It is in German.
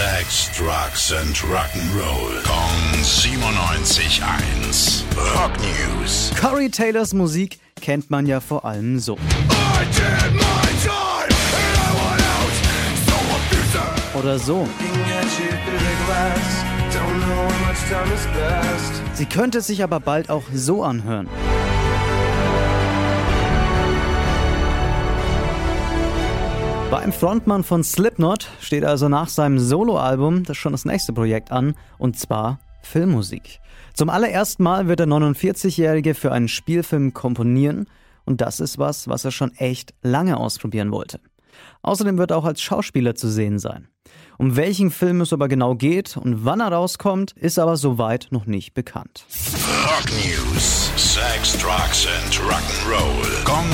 Sex, Drugs and Rock'n'Roll. Kong 97.1. Rock News. Corey Taylors Musik kennt man ja vor allem so. Oder so. Sie könnte sich aber bald auch so anhören. Beim Frontmann von Slipknot steht also nach seinem Soloalbum das schon das nächste Projekt an, und zwar Filmmusik. Zum allerersten Mal wird der 49-Jährige für einen Spielfilm komponieren und das ist was, was er schon echt lange ausprobieren wollte. Außerdem wird er auch als Schauspieler zu sehen sein. Um welchen Film es aber genau geht und wann er rauskommt, ist aber soweit noch nicht bekannt. Rock News. Sex, Drugs and Rock'n'Roll.